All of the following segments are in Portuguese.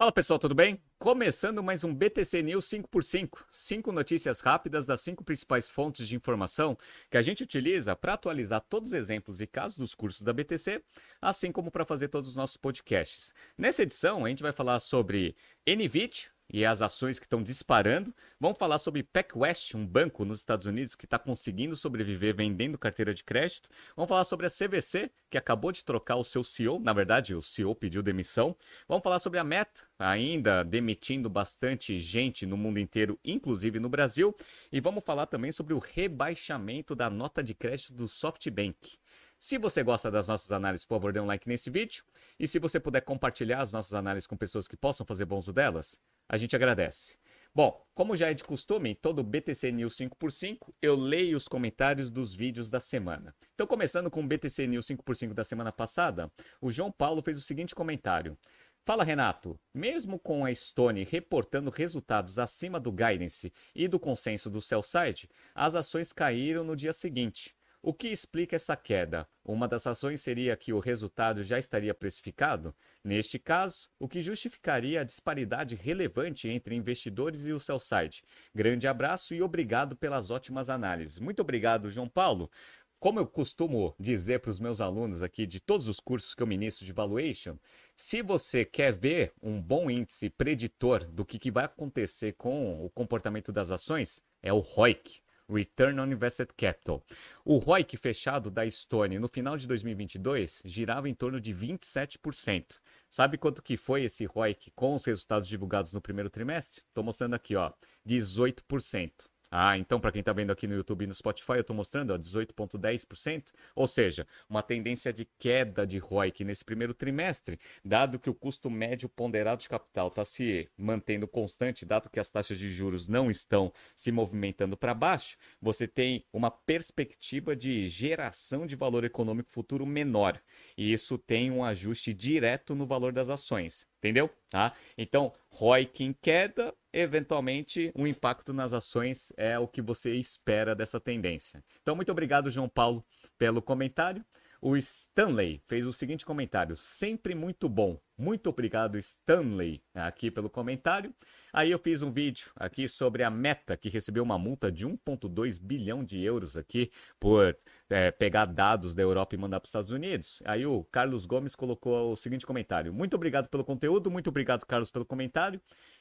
Fala pessoal, tudo bem? Começando mais um BTC News 5x5, cinco notícias rápidas das cinco principais fontes de informação que a gente utiliza para atualizar todos os exemplos e casos dos cursos da BTC, assim como para fazer todos os nossos podcasts. Nessa edição, a gente vai falar sobre NVIDIA, e as ações que estão disparando. Vamos falar sobre PacWest, um banco nos Estados Unidos que está conseguindo sobreviver vendendo carteira de crédito. Vamos falar sobre a CVC, que acabou de trocar o seu CEO. Na verdade, o CEO pediu demissão. Vamos falar sobre a Meta, ainda demitindo bastante gente no mundo inteiro, inclusive no Brasil. E vamos falar também sobre o rebaixamento da nota de crédito do SoftBank. Se você gosta das nossas análises, por favor, dê um like nesse vídeo. E se você puder compartilhar as nossas análises com pessoas que possam fazer bom uso delas, a gente agradece. Bom, como já é de costume, em todo BTC News 5x5, eu leio os comentários dos vídeos da semana. Então, começando com o BTC News 5x5 da semana passada, o João Paulo fez o seguinte comentário. Fala, Renato. Mesmo com a Stone reportando resultados acima do guidance e do consenso do sell-side, as ações caíram no dia seguinte. O que explica essa queda? Uma das ações seria que o resultado já estaria precificado? Neste caso, o que justificaria a disparidade relevante entre investidores e o sell side? Grande abraço e obrigado pelas ótimas análises. Muito obrigado, João Paulo. Como eu costumo dizer para os meus alunos aqui de todos os cursos que eu ministro de valuation, se você quer ver um bom índice preditor do que, que vai acontecer com o comportamento das ações, é o ROIC. Return on Invested Capital. O ROIC fechado da Estônia no final de 2022 girava em torno de 27%. Sabe quanto que foi esse ROIC com os resultados divulgados no primeiro trimestre? Estou mostrando aqui, ó, 18%. Ah, então para quem está vendo aqui no YouTube e no Spotify, eu estou mostrando 18,10%, ou seja, uma tendência de queda de ROIC nesse primeiro trimestre, dado que o custo médio ponderado de capital está se mantendo constante, dado que as taxas de juros não estão se movimentando para baixo, você tem uma perspectiva de geração de valor econômico futuro menor, e isso tem um ajuste direto no valor das ações. Entendeu? Tá? Então, ROIC em queda, eventualmente um impacto nas ações é o que você espera dessa tendência. Então, muito obrigado, João Paulo, pelo comentário. O Stanley fez o seguinte comentário: sempre muito bom. Muito obrigado, Stanley, aqui pelo comentário. Aí eu fiz um vídeo aqui sobre a Meta, que recebeu uma multa de 1,2 bilhão de euros aqui por é, pegar dados da Europa e mandar para os Estados Unidos. Aí o Carlos Gomes colocou o seguinte comentário: Muito obrigado pelo conteúdo, muito obrigado, Carlos, pelo comentário.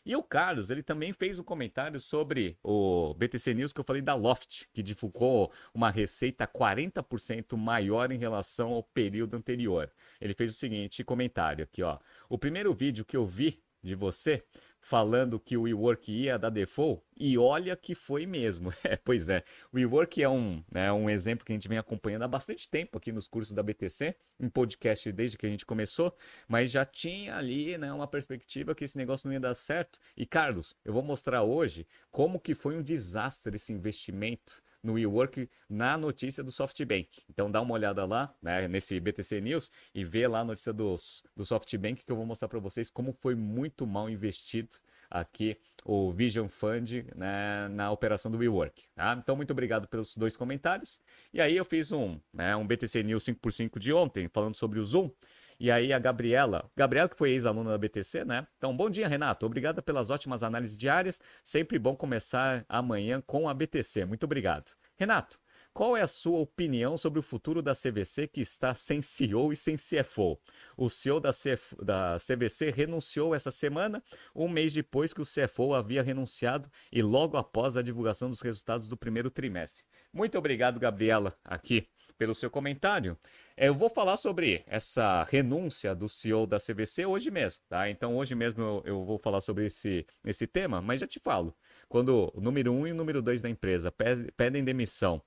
E o Carlos, ele também fez um comentário sobre o BTC News que eu falei da Loft, que divulgou uma receita 40% maior em relação ao período anterior. Ele fez o seguinte comentário aqui, ó. O primeiro vídeo que eu vi de você falando que o WeWork ia dar default, e olha que foi mesmo. É, pois é, o WeWork é um, né, um exemplo que a gente vem acompanhando há bastante tempo aqui nos cursos da BTC, em podcast desde que a gente começou, mas já tinha ali né, uma perspectiva que esse negócio não ia dar certo. E Carlos, eu vou mostrar hoje como que foi um desastre esse investimento no WeWork na notícia do SoftBank. Então dá uma olhada lá, né, nesse BTC News e vê lá a notícia dos, do SoftBank que eu vou mostrar para vocês como foi muito mal investido aqui o Vision Fund né, na operação do WeWork. Tá? Então, muito obrigado pelos dois comentários. E aí eu fiz um, né, um BTC News 5x5 de ontem, falando sobre o Zoom. E aí a Gabriela, Gabriela que foi ex-aluna da BTC, né? Então, bom dia, Renato. Obrigada pelas ótimas análises diárias. Sempre bom começar amanhã com a BTC. Muito obrigado. Renato, qual é a sua opinião sobre o futuro da CVC que está sem CEO e sem CFO? O CEO da, CF, da CVC renunciou essa semana, um mês depois que o CFO havia renunciado e logo após a divulgação dos resultados do primeiro trimestre. Muito obrigado, Gabriela, aqui pelo seu comentário. É, eu vou falar sobre essa renúncia do CEO da CVC hoje mesmo, tá? Então hoje mesmo eu, eu vou falar sobre esse, esse tema, mas já te falo. Quando o número 1 um e o número 2 da empresa pedem demissão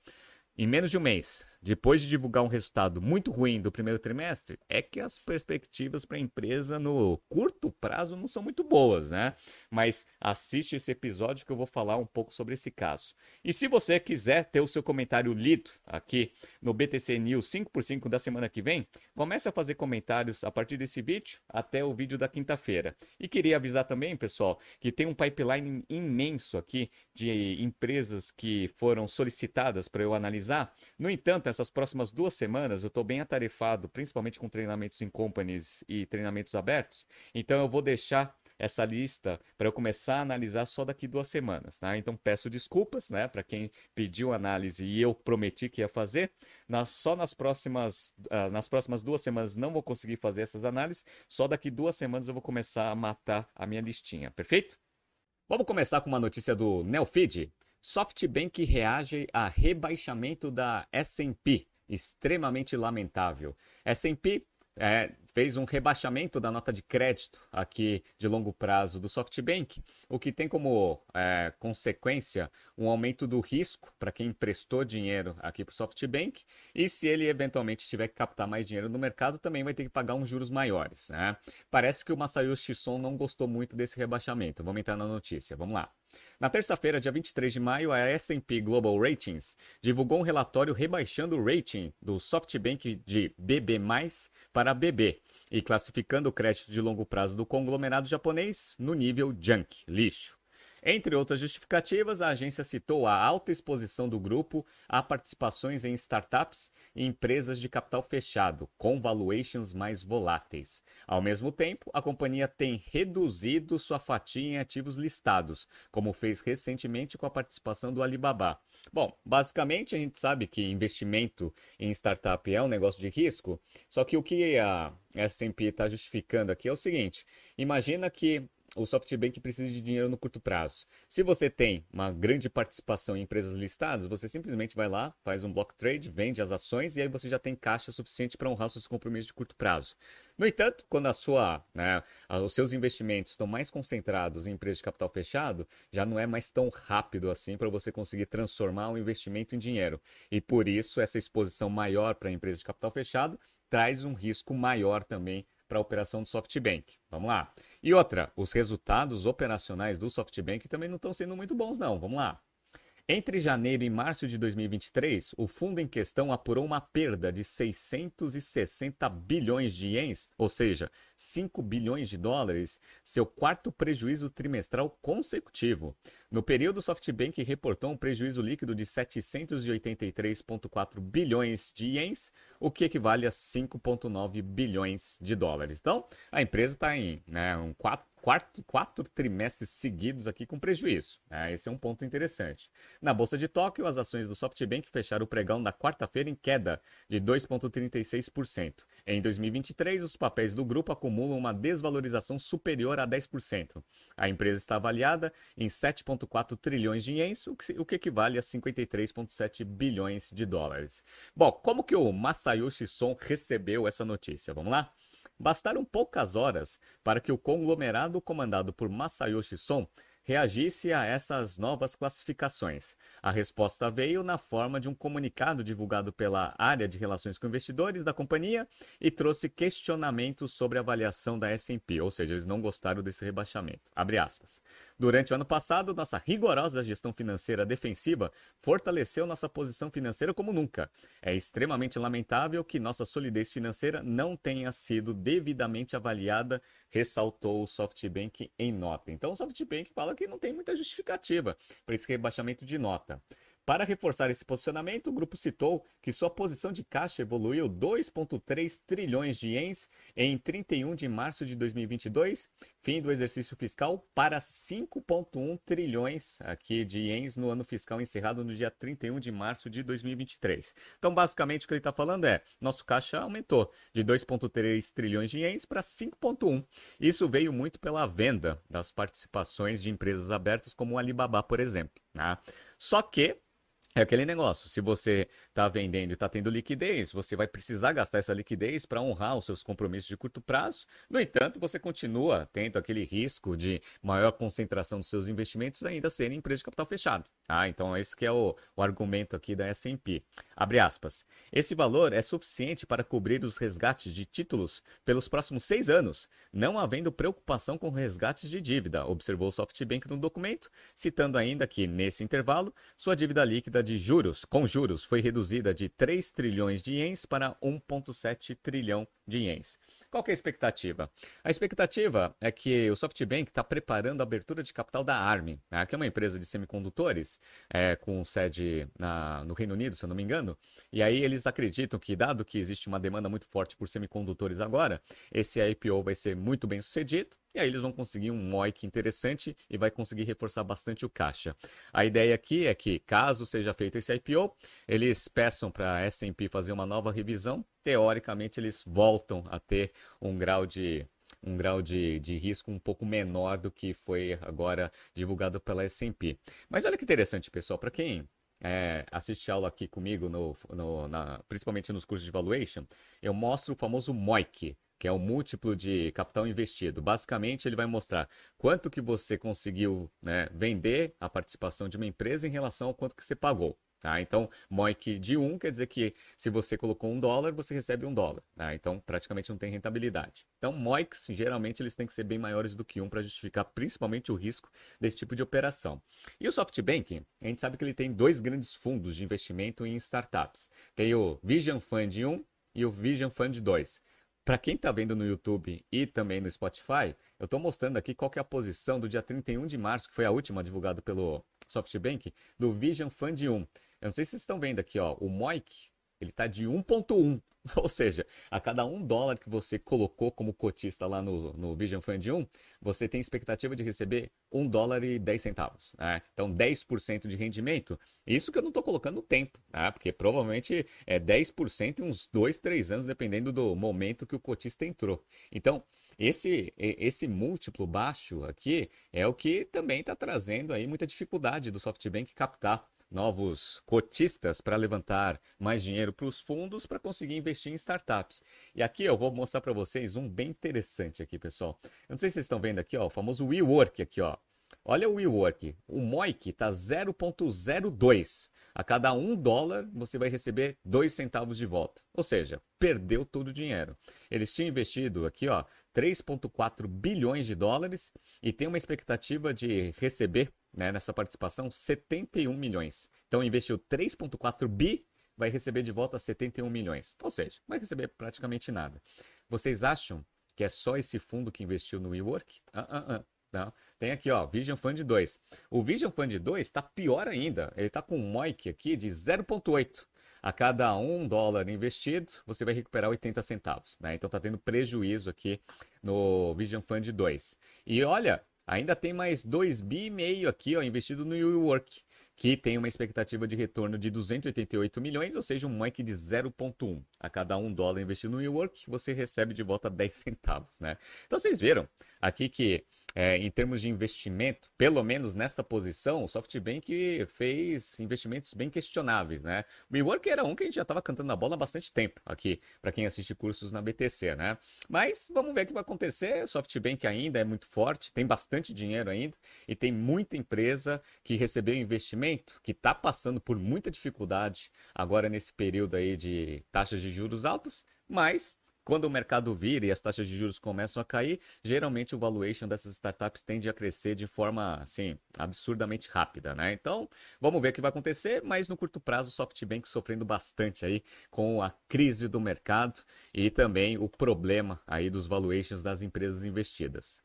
em menos de um mês, depois de divulgar um resultado muito ruim do primeiro trimestre, é que as perspectivas para a empresa no curto prazo não são muito boas, né? Mas assiste esse episódio que eu vou falar um pouco sobre esse caso. E se você quiser ter o seu comentário lido aqui no BTC News 5x5 da semana que vem, comece a fazer comentários a partir desse vídeo até o vídeo da quinta-feira. E queria avisar também, pessoal, que tem um pipeline imenso aqui de empresas que foram solicitadas para eu analisar finalizar. No entanto, essas próximas duas semanas eu estou bem atarefado, principalmente com treinamentos em companies e treinamentos abertos. Então eu vou deixar essa lista para eu começar a analisar só daqui duas semanas, tá? Então peço desculpas, né, para quem pediu análise e eu prometi que ia fazer. Nas, só nas próximas, uh, nas próximas duas semanas não vou conseguir fazer essas análises. Só daqui duas semanas eu vou começar a matar a minha listinha, perfeito? Vamos começar com uma notícia do Neofeed. SoftBank reage a rebaixamento da S&P, extremamente lamentável. S&P é, fez um rebaixamento da nota de crédito aqui de longo prazo do SoftBank, o que tem como é, consequência um aumento do risco para quem emprestou dinheiro aqui para o SoftBank e se ele eventualmente tiver que captar mais dinheiro no mercado, também vai ter que pagar uns juros maiores. Né? Parece que o Masayoshi Son não gostou muito desse rebaixamento. Vamos entrar na notícia, vamos lá. Na terça-feira, dia 23 de maio, a S&P Global Ratings divulgou um relatório rebaixando o rating do SoftBank de BB+, para BB, e classificando o crédito de longo prazo do conglomerado japonês no nível junk, lixo. Entre outras justificativas, a agência citou a alta exposição do grupo a participações em startups e empresas de capital fechado, com valuations mais voláteis. Ao mesmo tempo, a companhia tem reduzido sua fatia em ativos listados, como fez recentemente com a participação do Alibaba. Bom, basicamente a gente sabe que investimento em startup é um negócio de risco, só que o que a S&P está justificando aqui é o seguinte: imagina que o SoftBank precisa de dinheiro no curto prazo. Se você tem uma grande participação em empresas listadas, você simplesmente vai lá, faz um block trade, vende as ações e aí você já tem caixa suficiente para honrar seus compromissos de curto prazo. No entanto, quando a sua, né, os seus investimentos estão mais concentrados em empresas de capital fechado, já não é mais tão rápido assim para você conseguir transformar um investimento em dinheiro. E por isso, essa exposição maior para empresas de capital fechado traz um risco maior também para a operação do SoftBank. Vamos lá. E outra, os resultados operacionais do SoftBank também não estão sendo muito bons, não. Vamos lá. Entre janeiro e março de 2023, o fundo em questão apurou uma perda de 660 bilhões de ienes, ou seja, 5 bilhões de dólares, seu quarto prejuízo trimestral consecutivo. No período, o SoftBank reportou um prejuízo líquido de 783,4 bilhões de ienes, o que equivale a 5,9 bilhões de dólares. Então, a empresa está em né, um 4 quatro, quatro trimestres seguidos aqui com prejuízo. Né? Esse é um ponto interessante. Na Bolsa de Tóquio, as ações do SoftBank fecharam o pregão na quarta-feira em queda de 2,36%. Em 2023, os papéis do grupo acumulam uma desvalorização superior a 10%. A empresa está avaliada em 7,4 trilhões de ienes, o que, o que equivale a 53,7 bilhões de dólares. Bom, como que o Masayoshi Son recebeu essa notícia? Vamos lá? Bastaram poucas horas para que o conglomerado comandado por Masayoshi Son reagisse a essas novas classificações. A resposta veio na forma de um comunicado divulgado pela área de relações com investidores da companhia e trouxe questionamentos sobre a avaliação da S&P, ou seja, eles não gostaram desse rebaixamento. Abre aspas. Durante o ano passado, nossa rigorosa gestão financeira defensiva fortaleceu nossa posição financeira como nunca. É extremamente lamentável que nossa solidez financeira não tenha sido devidamente avaliada, ressaltou o SoftBank em nota. Então, o SoftBank fala que não tem muita justificativa para esse rebaixamento de nota. Para reforçar esse posicionamento, o grupo citou que sua posição de caixa evoluiu 2,3 trilhões de ienes em 31 de março de 2022, fim do exercício fiscal, para 5,1 trilhões aqui de ienes no ano fiscal encerrado no dia 31 de março de 2023. Então, basicamente, o que ele está falando é: nosso caixa aumentou de 2,3 trilhões de ienes para 5,1. Isso veio muito pela venda das participações de empresas abertas, como o Alibaba, por exemplo. Né? Só que é aquele negócio, se você está vendendo e está tendo liquidez, você vai precisar gastar essa liquidez para honrar os seus compromissos de curto prazo. No entanto, você continua tendo aquele risco de maior concentração dos seus investimentos ainda serem empresas de capital fechado. Ah, então esse que é o, o argumento aqui da S&P. Abre aspas. Esse valor é suficiente para cobrir os resgates de títulos pelos próximos seis anos, não havendo preocupação com resgates de dívida, observou o SoftBank no documento, citando ainda que, nesse intervalo, sua dívida líquida de juros, com juros, foi reduzida de 3 trilhões de ienes para 1,7 trilhão de ienes. Qual é a expectativa? A expectativa é que o SoftBank está preparando a abertura de capital da ARM, né, que é uma empresa de semicondutores é, com sede na, no Reino Unido, se eu não me engano. E aí eles acreditam que, dado que existe uma demanda muito forte por semicondutores agora, esse IPO vai ser muito bem sucedido e aí eles vão conseguir um MOIC interessante e vai conseguir reforçar bastante o caixa. A ideia aqui é que, caso seja feito esse IPO, eles peçam para a S&P fazer uma nova revisão. Teoricamente, eles voltam a ter um grau de um grau de, de risco um pouco menor do que foi agora divulgado pela S&P. Mas olha que interessante, pessoal, para quem é, assiste aula aqui comigo, no, no na, principalmente nos cursos de valuation, eu mostro o famoso MOIC, que é o múltiplo de capital investido. Basicamente, ele vai mostrar quanto que você conseguiu né, vender a participação de uma empresa em relação ao quanto que você pagou. Tá? Então, MOIC de 1 quer dizer que se você colocou um dólar, você recebe um dólar. Tá? Então, praticamente não tem rentabilidade. Então, MOICs, geralmente, eles têm que ser bem maiores do que 1 para justificar principalmente o risco desse tipo de operação. E o SoftBank, a gente sabe que ele tem dois grandes fundos de investimento em startups. Tem o Vision Fund 1 e o Vision Fund 2. Para quem está vendo no YouTube e também no Spotify, eu estou mostrando aqui qual é a posição do dia 31 de março, que foi a última divulgada pelo SoftBank, do Vision Fund 1. Eu não sei se vocês estão vendo aqui, ó, o MOIC, ele está de 1.1. Ou seja, a cada um dólar que você colocou como cotista lá no, no Vision Fund 1, você tem expectativa de receber 1 dólar e 10 centavos. Né? Então, 10% de rendimento. Isso que eu não estou colocando tempo, né? porque provavelmente é 10% em uns 2, 3 anos, dependendo do momento que o cotista entrou. Então, esse, esse múltiplo baixo aqui é o que também está trazendo aí muita dificuldade do SoftBank captar novos cotistas para levantar mais dinheiro para os fundos para conseguir investir em startups. E aqui eu vou mostrar para vocês um bem interessante aqui, pessoal. Eu não sei se vocês estão vendo aqui, ó, o famoso WeWork aqui, ó. Olha o WeWork. O MOIC está 0,02. A cada um dólar você vai receber dois centavos de volta. Ou seja, perdeu todo o dinheiro. Eles tinham investido aqui, ó, 3,4 bilhões de dólares e tem uma expectativa de receber né, nessa participação 71 milhões. Então investiu 3,4 bi, vai receber de volta 71 milhões. Ou seja, vai receber praticamente nada. Vocês acham que é só esse fundo que investiu no WeWork? Ah, ah, ah. Não. Tem aqui, ó, Vision Fund 2. O Vision Fund 2 está pior ainda. Ele está com um MOIC aqui de 0,8. A cada um dólar investido, você vai recuperar 80 centavos. Né? Então está tendo prejuízo aqui no Vision Fund 2. E olha, ainda tem mais 2 bi e meio aqui, ó, investido no WeWork, que tem uma expectativa de retorno de 288 milhões, ou seja, um MOIC de 0,1. A cada um dólar investido no WeWork, você recebe de volta 10 centavos. Né? Então vocês viram aqui que é, em termos de investimento, pelo menos nessa posição, o SoftBank fez investimentos bem questionáveis, né? O WeWork era um que a gente já estava cantando a bola há bastante tempo aqui, para quem assiste cursos na BTC, né? Mas vamos ver o que vai acontecer. O SoftBank ainda é muito forte, tem bastante dinheiro ainda e tem muita empresa que recebeu investimento, que está passando por muita dificuldade agora nesse período aí de taxas de juros altas, mas quando o mercado vira e as taxas de juros começam a cair, geralmente o valuation dessas startups tende a crescer de forma assim absurdamente rápida, né? Então, vamos ver o que vai acontecer, mas no curto prazo o SoftBank sofrendo bastante aí com a crise do mercado e também o problema aí dos valuations das empresas investidas.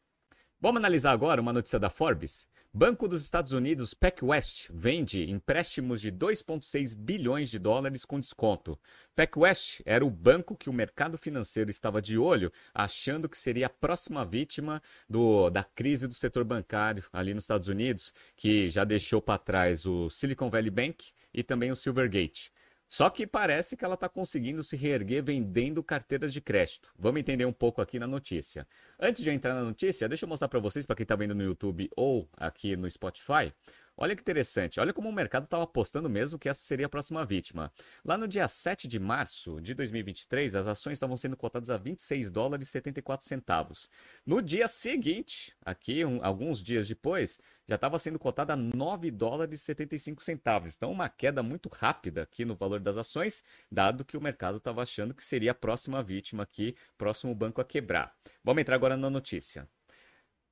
Vamos analisar agora uma notícia da Forbes. Banco dos Estados Unidos, PacWest, vende empréstimos de 2,6 bilhões de dólares com desconto. PacWest era o banco que o mercado financeiro estava de olho, achando que seria a próxima vítima do, da crise do setor bancário ali nos Estados Unidos, que já deixou para trás o Silicon Valley Bank e também o Silvergate. Só que parece que ela está conseguindo se reerguer vendendo carteiras de crédito. Vamos entender um pouco aqui na notícia. Antes de entrar na notícia, deixa eu mostrar para vocês, para quem está vendo no YouTube ou aqui no Spotify, Olha que interessante, olha como o mercado estava apostando mesmo que essa seria a próxima vítima. Lá no dia 7 de março de 2023, as ações estavam sendo cotadas a 26 dólares e 74 centavos. No dia seguinte, aqui um, alguns dias depois, já estava sendo cotada a 9 dólares e 75 centavos. Então, uma queda muito rápida aqui no valor das ações, dado que o mercado estava achando que seria a próxima vítima aqui, próximo banco a quebrar. Vamos entrar agora na notícia.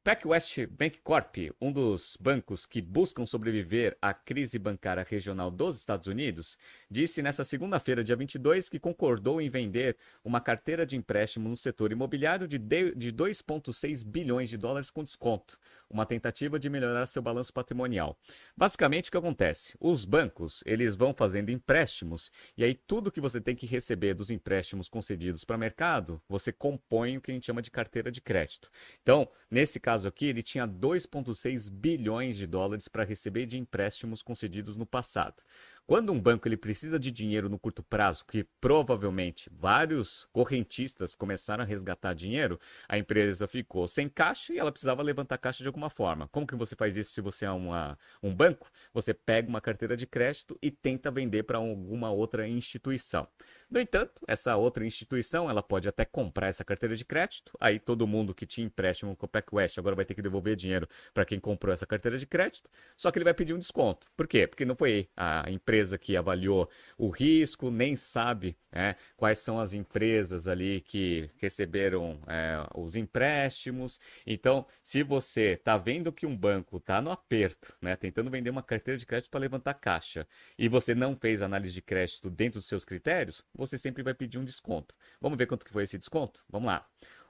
PacWest Bank Corp, um dos bancos que buscam sobreviver à crise bancária regional dos Estados Unidos, disse nesta segunda-feira, dia 22, que concordou em vender uma carteira de empréstimo no setor imobiliário de 2,6 bilhões de dólares com desconto, uma tentativa de melhorar seu balanço patrimonial. Basicamente, o que acontece? Os bancos eles vão fazendo empréstimos e aí tudo que você tem que receber dos empréstimos concedidos para mercado, você compõe o que a gente chama de carteira de crédito. Então, nesse caso aqui, ele tinha 2,6 bilhões de dólares para receber de empréstimos concedidos no passado. Quando um banco ele precisa de dinheiro no curto prazo, que provavelmente vários correntistas começaram a resgatar dinheiro, a empresa ficou sem caixa e ela precisava levantar caixa de alguma forma. Como que você faz isso se você é uma, um banco? Você pega uma carteira de crédito e tenta vender para alguma outra instituição. No entanto, essa outra instituição ela pode até comprar essa carteira de crédito, aí todo mundo que tinha empréstimo com o PacWest agora vai ter que devolver dinheiro para quem comprou essa carteira de crédito, só que ele vai pedir um desconto. Por quê? Porque não foi a empresa empresa que avaliou o risco, nem sabe é, quais são as empresas ali que receberam é, os empréstimos. Então, se você está vendo que um banco está no aperto, né, tentando vender uma carteira de crédito para levantar caixa, e você não fez análise de crédito dentro dos seus critérios, você sempre vai pedir um desconto. Vamos ver quanto que foi esse desconto? Vamos lá.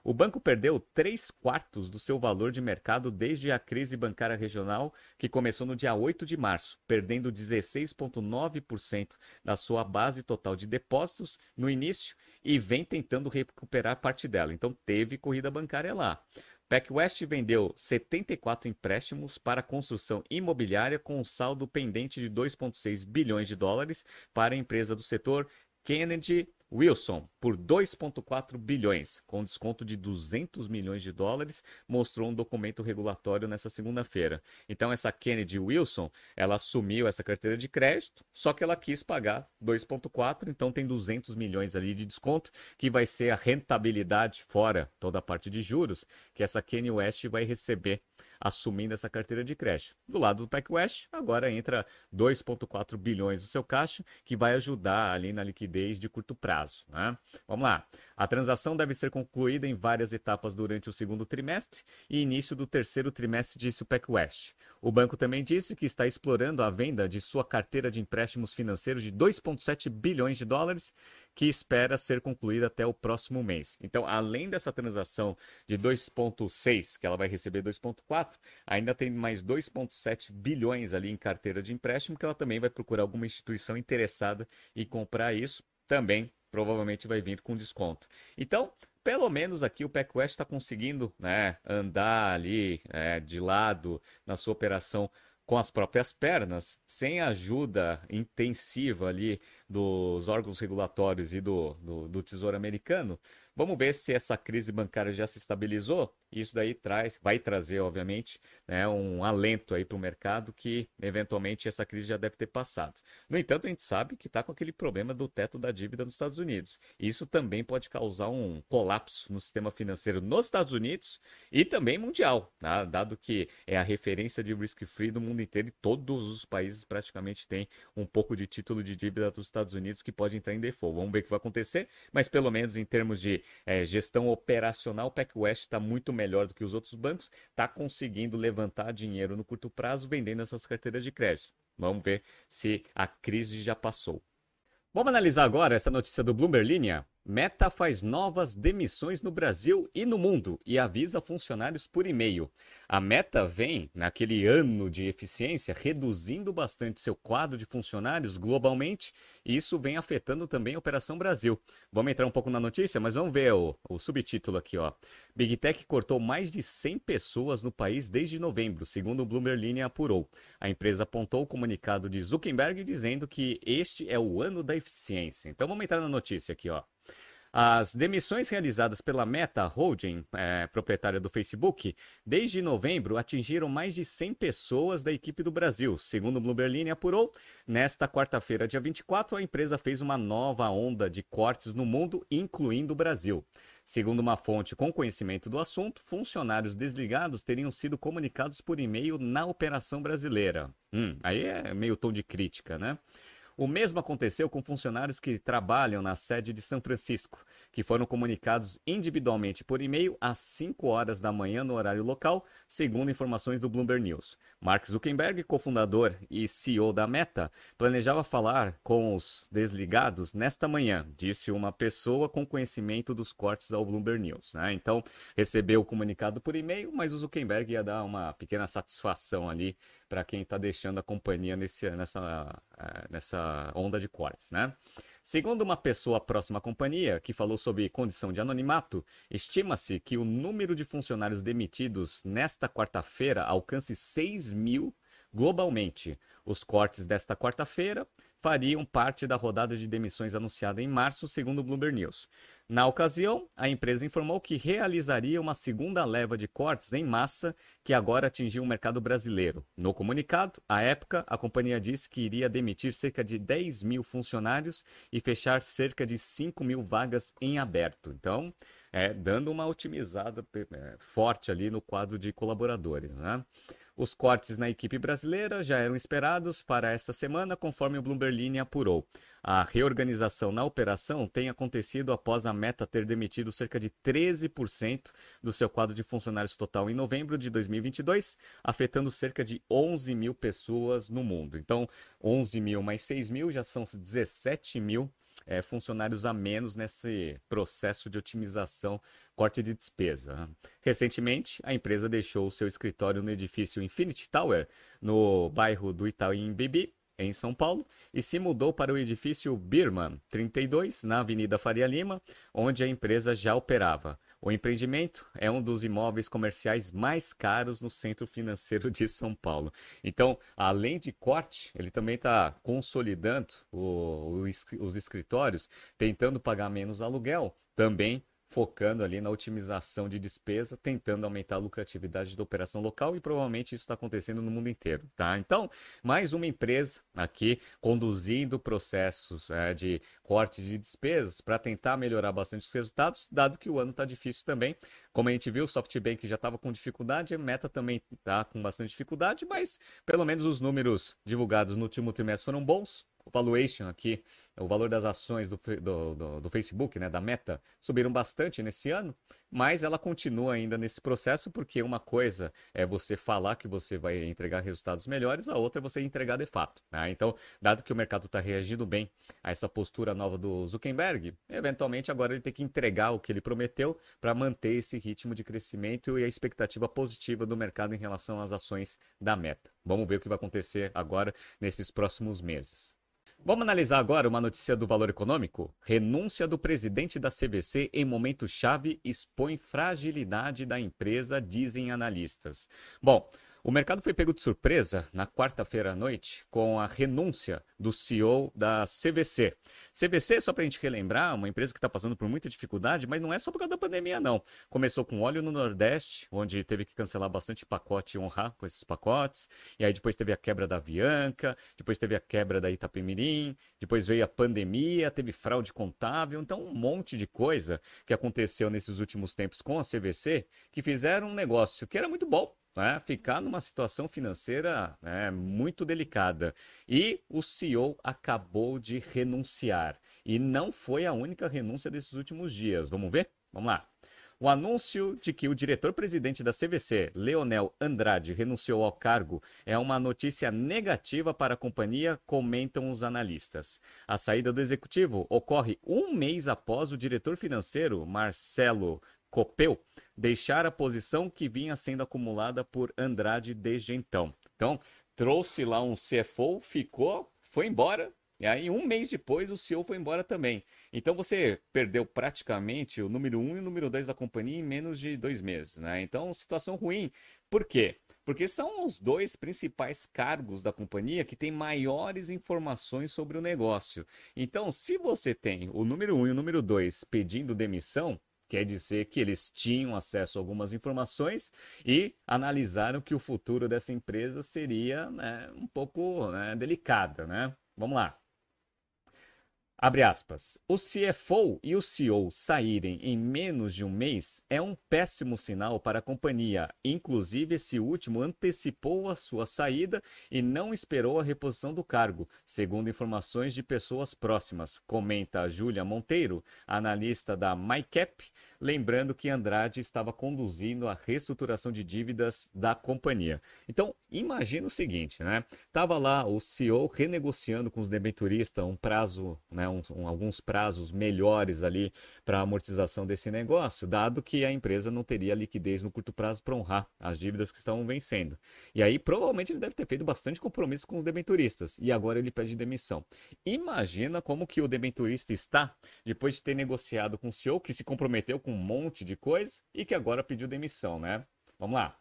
O banco perdeu 3 quartos do seu valor de mercado desde a crise bancária regional, que começou no dia 8 de março, perdendo 16,9% da sua base total de depósitos no início e vem tentando recuperar parte dela. Então teve corrida bancária lá. PacWest vendeu 74 empréstimos para construção imobiliária com um saldo pendente de 2,6 bilhões de dólares para a empresa do setor Kennedy Wilson, por 2,4 bilhões, com desconto de 200 milhões de dólares, mostrou um documento regulatório nessa segunda-feira. Então, essa Kennedy Wilson, ela assumiu essa carteira de crédito, só que ela quis pagar 2,4, então tem 200 milhões ali de desconto, que vai ser a rentabilidade, fora toda a parte de juros, que essa Kennedy West vai receber assumindo essa carteira de crédito. Do lado do PacWest, agora entra 2,4 bilhões no seu caixa, que vai ajudar ali na liquidez de curto prazo. Né? Vamos lá. A transação deve ser concluída em várias etapas durante o segundo trimestre e início do terceiro trimestre, disse o PacWest. O banco também disse que está explorando a venda de sua carteira de empréstimos financeiros de 2,7 bilhões de dólares que espera ser concluída até o próximo mês. Então, além dessa transação de 2,6, que ela vai receber 2,4, ainda tem mais 2,7 bilhões ali em carteira de empréstimo, que ela também vai procurar alguma instituição interessada em comprar isso. Também provavelmente vai vir com desconto. Então, pelo menos aqui o PacWest está conseguindo né, andar ali é, de lado na sua operação com as próprias pernas, sem ajuda intensiva ali dos órgãos regulatórios e do, do, do Tesouro Americano, Vamos ver se essa crise bancária já se estabilizou. Isso daí traz, vai trazer, obviamente, né, um alento aí para o mercado que eventualmente essa crise já deve ter passado. No entanto, a gente sabe que está com aquele problema do teto da dívida nos Estados Unidos. Isso também pode causar um colapso no sistema financeiro nos Estados Unidos e também mundial, tá? dado que é a referência de risk-free do mundo inteiro e todos os países praticamente têm um pouco de título de dívida dos Estados Unidos que pode entrar em default. Vamos ver o que vai acontecer, mas pelo menos em termos de é, gestão operacional, o PacWest está muito melhor do que os outros bancos, está conseguindo levantar dinheiro no curto prazo vendendo essas carteiras de crédito. Vamos ver se a crise já passou. Vamos analisar agora essa notícia do Bloomberg Linha. Meta faz novas demissões no Brasil e no mundo e avisa funcionários por e-mail. A Meta vem, naquele ano de eficiência, reduzindo bastante seu quadro de funcionários globalmente e isso vem afetando também a Operação Brasil. Vamos entrar um pouco na notícia, mas vamos ver o, o subtítulo aqui. Ó. Big Tech cortou mais de 100 pessoas no país desde novembro, segundo o Bloomberg Linha apurou. A empresa apontou o comunicado de Zuckerberg dizendo que este é o ano da eficiência. Então vamos entrar na notícia aqui. Ó. As demissões realizadas pela Meta Holding, é, proprietária do Facebook, desde novembro atingiram mais de 100 pessoas da equipe do Brasil. Segundo o Bloomberg apurou, nesta quarta-feira, dia 24, a empresa fez uma nova onda de cortes no mundo, incluindo o Brasil. Segundo uma fonte com conhecimento do assunto, funcionários desligados teriam sido comunicados por e-mail na operação brasileira. Hum, aí é meio tom de crítica, né? O mesmo aconteceu com funcionários que trabalham na sede de São Francisco, que foram comunicados individualmente por e-mail às 5 horas da manhã no horário local, segundo informações do Bloomberg News. Mark Zuckerberg, cofundador e CEO da Meta, planejava falar com os desligados nesta manhã, disse uma pessoa com conhecimento dos cortes ao Bloomberg News. Né? Então, recebeu o comunicado por e-mail, mas o Zuckerberg ia dar uma pequena satisfação ali para quem está deixando a companhia nesse, nessa, eh, nessa onda de cortes. Né? Segundo uma pessoa próxima à companhia, que falou sobre condição de anonimato, estima-se que o número de funcionários demitidos nesta quarta-feira alcance 6 mil globalmente. Os cortes desta quarta-feira fariam parte da rodada de demissões anunciada em março, segundo o Bloomberg News. Na ocasião, a empresa informou que realizaria uma segunda leva de cortes em massa que agora atingiu o mercado brasileiro. No comunicado, à época, a companhia disse que iria demitir cerca de 10 mil funcionários e fechar cerca de 5 mil vagas em aberto. Então, é, dando uma otimizada é, forte ali no quadro de colaboradores. Né? Os cortes na equipe brasileira já eram esperados para esta semana, conforme o Bloomberg Line apurou. A reorganização na operação tem acontecido após a Meta ter demitido cerca de 13% do seu quadro de funcionários total em novembro de 2022, afetando cerca de 11 mil pessoas no mundo. Então, 11 mil mais 6 mil já são 17 mil é, funcionários a menos nesse processo de otimização, corte de despesa. Recentemente, a empresa deixou seu escritório no edifício Infinity Tower, no bairro do Itaim Bibi, em São Paulo, e se mudou para o edifício Birman 32, na Avenida Faria Lima, onde a empresa já operava. O empreendimento é um dos imóveis comerciais mais caros no centro financeiro de São Paulo. Então, além de corte, ele também está consolidando o, o, os escritórios, tentando pagar menos aluguel, também focando ali na otimização de despesa, tentando aumentar a lucratividade da operação local e provavelmente isso está acontecendo no mundo inteiro, tá? Então, mais uma empresa aqui conduzindo processos é, de cortes de despesas para tentar melhorar bastante os resultados, dado que o ano está difícil também. Como a gente viu, o SoftBank já estava com dificuldade, a Meta também está com bastante dificuldade, mas pelo menos os números divulgados no último trimestre foram bons. O valuation aqui o valor das ações do, do, do, do, Facebook, né, da Meta, subiram bastante nesse ano, mas ela continua ainda nesse processo, porque uma coisa é você falar que você vai entregar resultados melhores, a outra é você entregar de fato. Né? Então, dado que o mercado está reagindo bem a essa postura nova do Zuckerberg, eventualmente agora ele tem que entregar o que ele prometeu para manter esse ritmo de crescimento e a expectativa positiva do mercado em relação às ações da Meta. Vamos ver o que vai acontecer agora nesses próximos meses. Vamos analisar agora uma notícia do valor econômico? Renúncia do presidente da CVC em momento chave expõe fragilidade da empresa, dizem analistas. Bom, o mercado foi pego de surpresa na quarta-feira à noite com a renúncia do CEO da CVC. CVC, só para a gente relembrar, uma empresa que está passando por muita dificuldade, mas não é só por causa da pandemia, não. Começou com óleo no Nordeste, onde teve que cancelar bastante pacote e honrar com esses pacotes. E aí depois teve a quebra da Avianca, depois teve a quebra da Itapemirim, depois veio a pandemia, teve fraude contábil. Então, um monte de coisa que aconteceu nesses últimos tempos com a CVC que fizeram um negócio que era muito bom né, ficar numa situação financeira né, muito delicada. E o CEO acabou de renunciar. E não foi a única renúncia desses últimos dias. Vamos ver? Vamos lá. O anúncio de que o diretor-presidente da CVC, Leonel Andrade, renunciou ao cargo é uma notícia negativa para a companhia, comentam os analistas. A saída do executivo ocorre um mês após o diretor financeiro, Marcelo Copel, deixar a posição que vinha sendo acumulada por Andrade desde então. Então, trouxe lá um CFO, ficou, foi embora, e aí um mês depois o CEO foi embora também. Então você perdeu praticamente o número 1 um e o número 2 da companhia em menos de dois meses. Né? Então, situação ruim. Por quê? Porque são os dois principais cargos da companhia que têm maiores informações sobre o negócio. Então, se você tem o número 1 um e o número 2 pedindo demissão, Quer dizer que eles tinham acesso a algumas informações e analisaram que o futuro dessa empresa seria né, um pouco né, delicada, né? Vamos lá. Abre aspas. O CFO e o CEO saírem em menos de um mês é um péssimo sinal para a companhia. Inclusive, esse último antecipou a sua saída e não esperou a reposição do cargo, segundo informações de pessoas próximas, comenta Júlia Monteiro, analista da MyCap, lembrando que Andrade estava conduzindo a reestruturação de dívidas da companhia. Então, imagina o seguinte, né? Tava lá o CEO renegociando com os debenturistas um prazo, né, um, um, alguns prazos melhores ali para a amortização desse negócio, dado que a empresa não teria liquidez no curto prazo para honrar as dívidas que estavam vencendo. E aí, provavelmente, ele deve ter feito bastante compromisso com os debenturistas. E agora ele pede demissão. Imagina como que o debenturista está depois de ter negociado com o CEO, que se comprometeu com um monte de coisa e que agora pediu demissão, né? Vamos lá.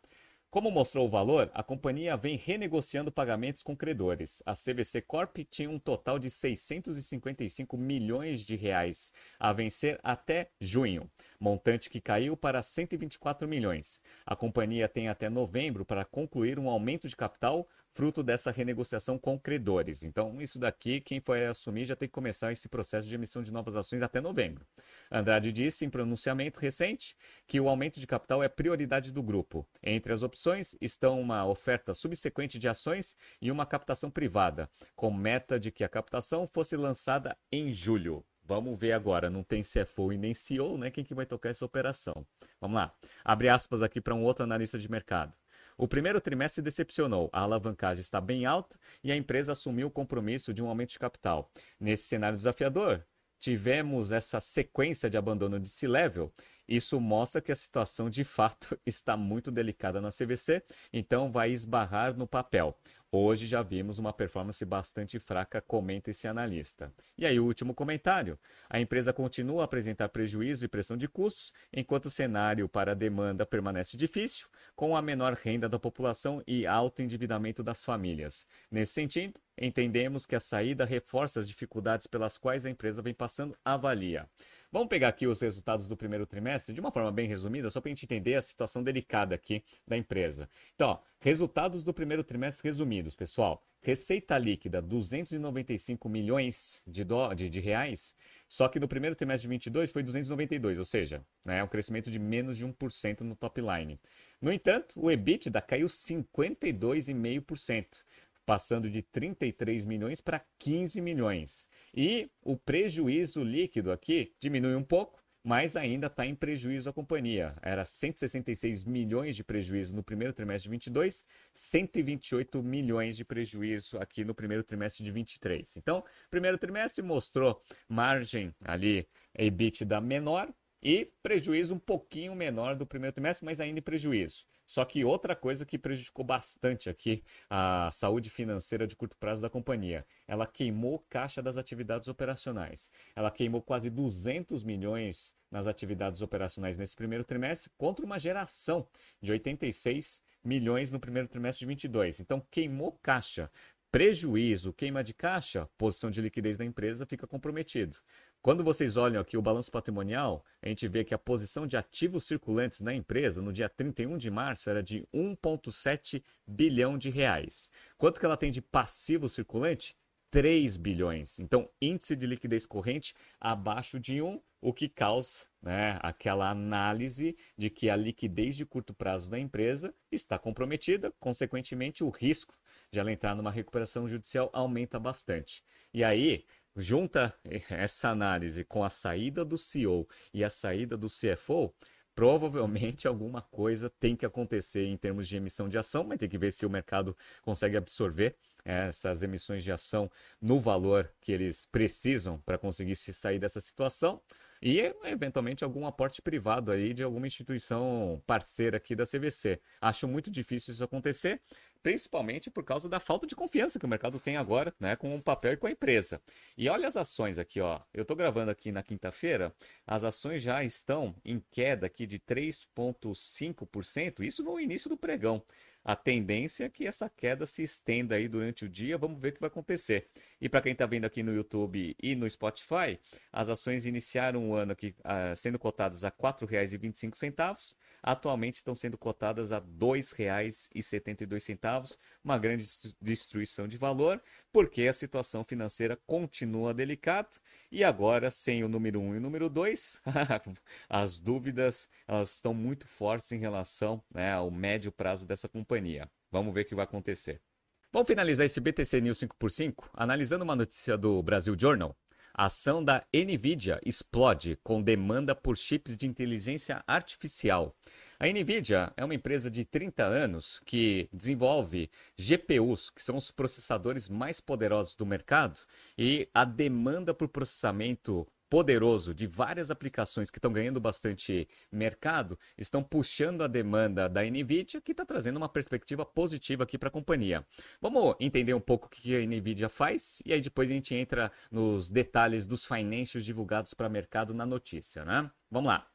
Como mostrou o valor, a companhia vem renegociando pagamentos com credores. A CVC Corp tinha um total de 655 milhões de reais a vencer até junho, montante que caiu para 124 milhões. A companhia tem até novembro para concluir um aumento de capital fruto dessa renegociação com credores. Então, isso daqui, quem for assumir já tem que começar esse processo de emissão de novas ações até novembro. Andrade disse em pronunciamento recente que o aumento de capital é prioridade do grupo. Entre as opções estão uma oferta subsequente de ações e uma captação privada, com meta de que a captação fosse lançada em julho. Vamos ver agora, não tem CFO e nem CEO, né? Quem que vai tocar essa operação? Vamos lá. Abre aspas aqui para um outro analista de mercado. O primeiro trimestre decepcionou, a alavancagem está bem alta e a empresa assumiu o compromisso de um aumento de capital. Nesse cenário desafiador, tivemos essa sequência de abandono de C-level, isso mostra que a situação de fato está muito delicada na CVC, então vai esbarrar no papel. Hoje já vimos uma performance bastante fraca, comenta esse analista. E aí, o último comentário. A empresa continua a apresentar prejuízo e pressão de custos, enquanto o cenário para a demanda permanece difícil, com a menor renda da população e alto endividamento das famílias. Nesse sentido, entendemos que a saída reforça as dificuldades pelas quais a empresa vem passando, avalia. Vamos pegar aqui os resultados do primeiro trimestre de uma forma bem resumida, só para a gente entender a situação delicada aqui da empresa. Então, ó, resultados do primeiro trimestre resumidos, pessoal. Receita líquida, 295 milhões de, do, de, de reais, só que no primeiro trimestre de 22 foi 292, ou seja, né, um crescimento de menos de 1% no top line. No entanto, o EBITDA caiu 52,5%, passando de 33 milhões para 15 milhões. E o prejuízo líquido aqui diminui um pouco, mas ainda está em prejuízo a companhia. Era 166 milhões de prejuízo no primeiro trimestre de 22, 128 milhões de prejuízo aqui no primeiro trimestre de 23. Então, primeiro trimestre mostrou margem ali, EBITDA menor, e prejuízo um pouquinho menor do primeiro trimestre, mas ainda em prejuízo. Só que outra coisa que prejudicou bastante aqui a saúde financeira de curto prazo da companhia, ela queimou caixa das atividades operacionais. Ela queimou quase 200 milhões nas atividades operacionais nesse primeiro trimestre, contra uma geração de 86 milhões no primeiro trimestre de 22. Então queimou caixa. Prejuízo, queima de caixa, posição de liquidez da empresa fica comprometido. Quando vocês olham aqui o balanço patrimonial, a gente vê que a posição de ativos circulantes na empresa no dia 31 de março era de 1,7 bilhão de reais. Quanto que ela tem de passivo circulante? 3 bilhões. Então, índice de liquidez corrente abaixo de 1, o que causa né, aquela análise de que a liquidez de curto prazo da empresa está comprometida, consequentemente, o risco de ela entrar numa recuperação judicial aumenta bastante. E aí, junta essa análise com a saída do CEO e a saída do CFO, provavelmente alguma coisa tem que acontecer em termos de emissão de ação, mas tem que ver se o mercado consegue absorver essas emissões de ação no valor que eles precisam para conseguir se sair dessa situação e eventualmente algum aporte privado aí de alguma instituição parceira aqui da CVC. Acho muito difícil isso acontecer, principalmente por causa da falta de confiança que o mercado tem agora, né, com o papel e com a empresa. E olha as ações aqui, ó. Eu estou gravando aqui na quinta-feira, as ações já estão em queda aqui de 3,5%, isso no início do pregão. A tendência é que essa queda se estenda aí durante o dia, vamos ver o que vai acontecer. E para quem está vendo aqui no YouTube e no Spotify, as ações iniciaram o ano aqui uh, sendo cotadas a R$ 4,25, atualmente estão sendo cotadas a R$ 2,72, uma grande destruição de valor, porque a situação financeira continua delicada e agora, sem o número 1 um e o número 2, as dúvidas elas estão muito fortes em relação né, ao médio prazo dessa companhia. Vamos ver o que vai acontecer. Vamos finalizar esse BTC News 5x5 analisando uma notícia do Brasil Journal. A ação da Nvidia explode com demanda por chips de inteligência artificial. A Nvidia é uma empresa de 30 anos que desenvolve GPUs, que são os processadores mais poderosos do mercado, e a demanda por processamento poderoso de várias aplicações que estão ganhando bastante mercado estão puxando a demanda da Nvidia, que está trazendo uma perspectiva positiva aqui para a companhia. Vamos entender um pouco o que a Nvidia faz e aí depois a gente entra nos detalhes dos financials divulgados para mercado na notícia, né? Vamos lá.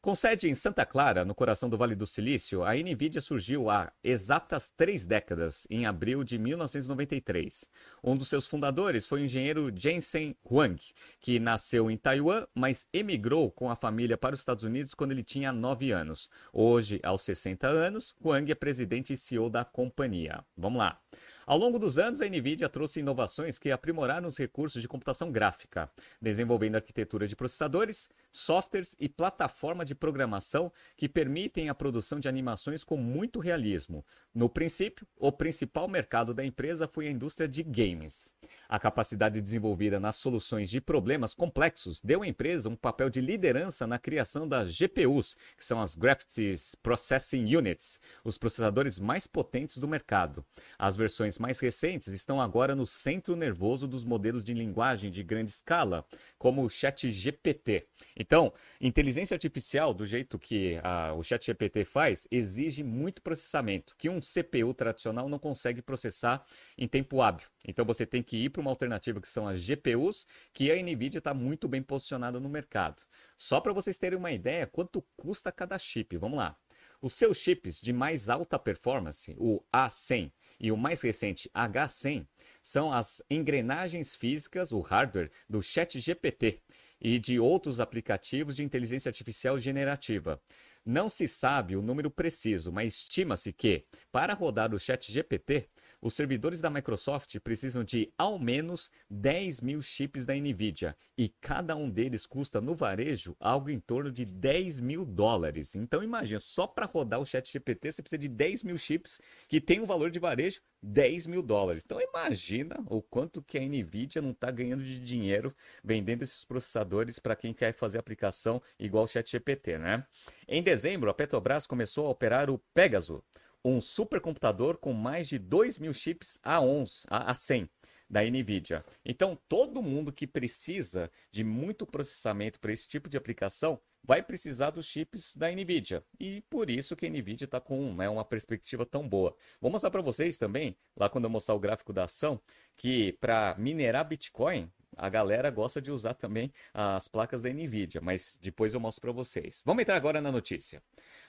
Com sede em Santa Clara, no coração do Vale do Silício, a NVIDIA surgiu há exatas três décadas, em abril de 1993. Um dos seus fundadores foi o engenheiro Jensen Huang, que nasceu em Taiwan, mas emigrou com a família para os Estados Unidos quando ele tinha 9 anos. Hoje, aos 60 anos, Huang é presidente e CEO da companhia. Vamos lá. Ao longo dos anos, a NVIDIA trouxe inovações que aprimoraram os recursos de computação gráfica, desenvolvendo arquitetura de processadores, softwares e plataforma de programação que permitem a produção de animações com muito realismo. No princípio, o principal mercado da empresa foi a indústria de games. A capacidade desenvolvida nas soluções de problemas complexos deu à empresa um papel de liderança na criação das GPUs, que são as Graphics Processing Units, os processadores mais potentes do mercado. As versões mais recentes estão agora no centro nervoso dos modelos de linguagem de grande escala, como o ChatGPT. Então, inteligência artificial, do jeito que a, o ChatGPT faz, exige muito processamento, que um CPU tradicional não consegue processar em tempo hábil. Então, você tem que ir para uma alternativa que são as GPUs, que a NVIDIA está muito bem posicionada no mercado. Só para vocês terem uma ideia, quanto custa cada chip? Vamos lá. Os seus chips de mais alta performance, o A100 e o mais recente H100, são as engrenagens físicas, o hardware do ChatGPT e de outros aplicativos de inteligência artificial generativa. Não se sabe o número preciso, mas estima-se que, para rodar o ChatGPT, os servidores da Microsoft precisam de ao menos 10 mil chips da NVIDIA e cada um deles custa no varejo algo em torno de 10 mil dólares. Então imagina, só para rodar o chat GPT você precisa de 10 mil chips que tem um valor de varejo 10 mil dólares. Então imagina o quanto que a NVIDIA não está ganhando de dinheiro vendendo esses processadores para quem quer fazer aplicação igual o chat GPT, né? Em dezembro, a Petrobras começou a operar o Pegasus, um supercomputador com mais de 2 mil chips A11, a 100 da NVIDIA. Então, todo mundo que precisa de muito processamento para esse tipo de aplicação vai precisar dos chips da NVIDIA. E por isso que a NVIDIA está com né, uma perspectiva tão boa. Vou mostrar para vocês também, lá quando eu mostrar o gráfico da ação, que para minerar Bitcoin, a galera gosta de usar também as placas da NVIDIA, mas depois eu mostro para vocês. Vamos entrar agora na notícia.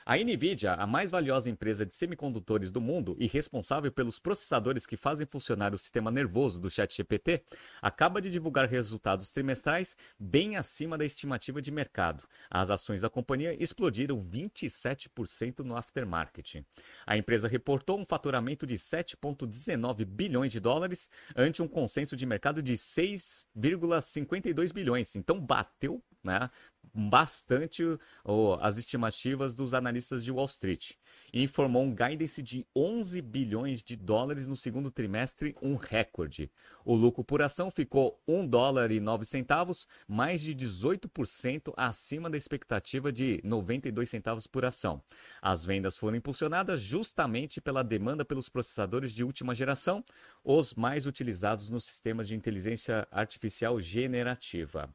A Nvidia, a mais valiosa empresa de semicondutores do mundo e responsável pelos processadores que fazem funcionar o sistema nervoso do ChatGPT, acaba de divulgar resultados trimestrais bem acima da estimativa de mercado. As ações da companhia explodiram 27% no aftermarket. A empresa reportou um faturamento de 7,19 bilhões de dólares ante um consenso de mercado de 6,52 bilhões. Então bateu né, bastante oh, as estimativas dos analistas de Wall Street e informou um guidance de 11 bilhões de dólares no segundo trimestre, um recorde. O lucro por ação ficou 1 dólar e 9 centavos, mais de 18% acima da expectativa de 92 centavos por ação. As vendas foram impulsionadas justamente pela demanda pelos processadores de última geração, os mais utilizados nos sistemas de inteligência artificial generativa.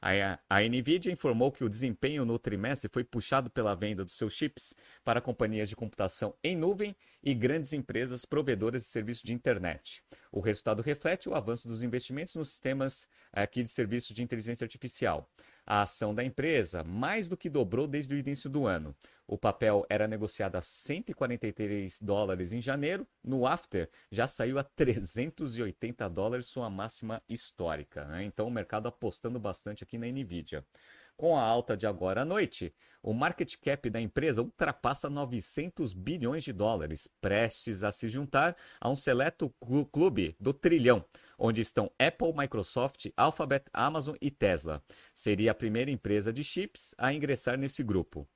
A, a Nvidia informou que o desempenho no trimestre foi puxado pela venda dos seus chips para companhias de computação em nuvem e grandes empresas provedoras de serviços de internet. O resultado reflete o avanço dos investimentos nos sistemas aqui de serviços de inteligência artificial. A ação da empresa mais do que dobrou desde o início do ano. O papel era negociado a 143 dólares em janeiro, no after já saiu a 380 dólares, sua máxima histórica. Né? Então o mercado apostando bastante aqui na Nvidia. Com a alta de agora à noite, o market cap da empresa ultrapassa 900 bilhões de dólares, prestes a se juntar a um seleto clube do trilhão, onde estão Apple, Microsoft, Alphabet, Amazon e Tesla. Seria a primeira empresa de chips a ingressar nesse grupo.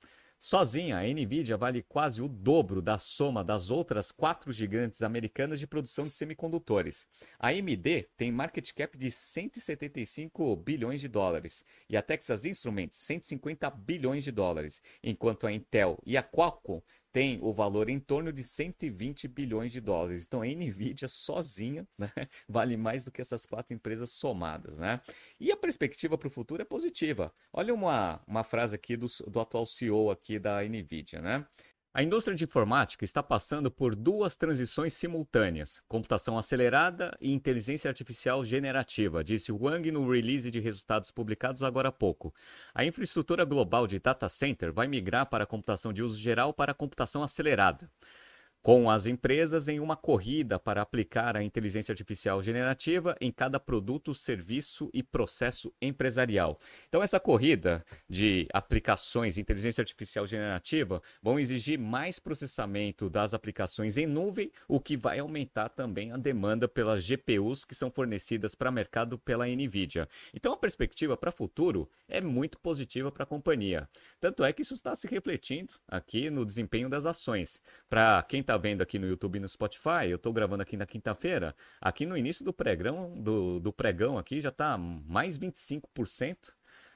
Sozinha, a Nvidia vale quase o dobro da soma das outras quatro gigantes americanas de produção de semicondutores. A AMD tem market cap de 175 bilhões de dólares e a Texas Instruments 150 bilhões de dólares, enquanto a Intel e a Qualcomm tem o valor em torno de 120 bilhões de dólares. Então a Nvidia sozinha né, vale mais do que essas quatro empresas somadas. Né? E a perspectiva para o futuro é positiva. Olha uma, uma frase aqui do, do atual CEO aqui da Nvidia. Né? A indústria de informática está passando por duas transições simultâneas: computação acelerada e inteligência artificial generativa, disse Wang no release de resultados publicados agora há pouco. A infraestrutura global de data center vai migrar para a computação de uso geral para a computação acelerada com as empresas em uma corrida para aplicar a inteligência artificial generativa em cada produto, serviço e processo empresarial. Então, essa corrida de aplicações de inteligência artificial generativa vão exigir mais processamento das aplicações em nuvem, o que vai aumentar também a demanda pelas GPUs que são fornecidas para o mercado pela Nvidia. Então, a perspectiva para o futuro é muito positiva para a companhia. Tanto é que isso está se refletindo aqui no desempenho das ações. Para quem está está vendo aqui no YouTube e no Spotify, eu estou gravando aqui na quinta-feira. Aqui no início do pregão, do, do pregão aqui já está mais 25%,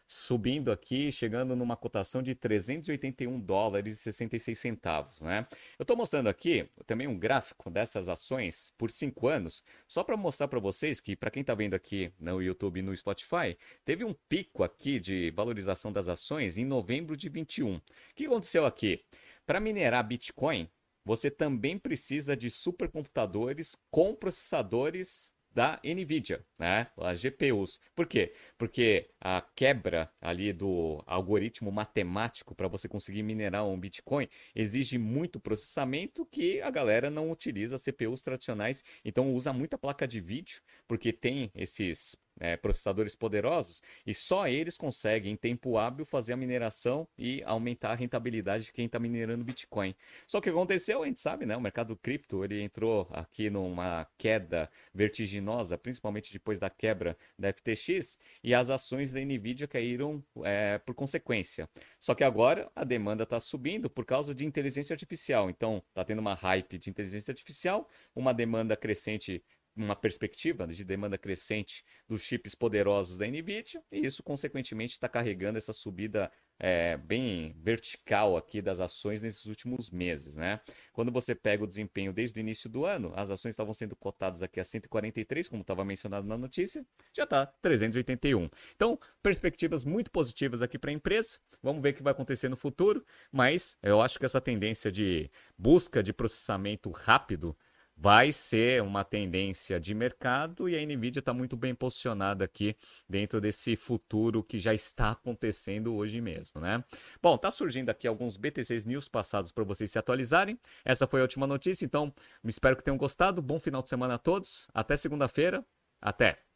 subindo aqui, chegando numa cotação de 381 dólares e 66 centavos, né? Eu estou mostrando aqui também um gráfico dessas ações por cinco anos, só para mostrar para vocês que, para quem está vendo aqui no YouTube e no Spotify, teve um pico aqui de valorização das ações em novembro de 21. O que aconteceu aqui? Para minerar Bitcoin, você também precisa de supercomputadores com processadores da Nvidia, né? As GPUs. Por quê? Porque a quebra ali do algoritmo matemático para você conseguir minerar um Bitcoin exige muito processamento que a galera não utiliza CPUs tradicionais, então usa muita placa de vídeo, porque tem esses é, processadores poderosos e só eles conseguem, em tempo hábil, fazer a mineração e aumentar a rentabilidade de quem está minerando Bitcoin. Só que aconteceu, a gente sabe, né? O mercado cripto ele entrou aqui numa queda vertiginosa, principalmente depois da quebra da FTX, e as ações da Nvidia caíram é, por consequência. Só que agora a demanda está subindo por causa de inteligência artificial. Então, está tendo uma hype de inteligência artificial, uma demanda crescente uma perspectiva de demanda crescente dos chips poderosos da NVIDIA, e isso, consequentemente, está carregando essa subida é, bem vertical aqui das ações nesses últimos meses. Né? Quando você pega o desempenho desde o início do ano, as ações estavam sendo cotadas aqui a 143, como estava mencionado na notícia, já está 381. Então, perspectivas muito positivas aqui para a empresa. Vamos ver o que vai acontecer no futuro, mas eu acho que essa tendência de busca de processamento rápido vai ser uma tendência de mercado e a Nvidia está muito bem posicionada aqui dentro desse futuro que já está acontecendo hoje mesmo, né? Bom, tá surgindo aqui alguns BTCs News passados para vocês se atualizarem. Essa foi a última notícia, então espero que tenham gostado. Bom final de semana a todos. Até segunda-feira. Até.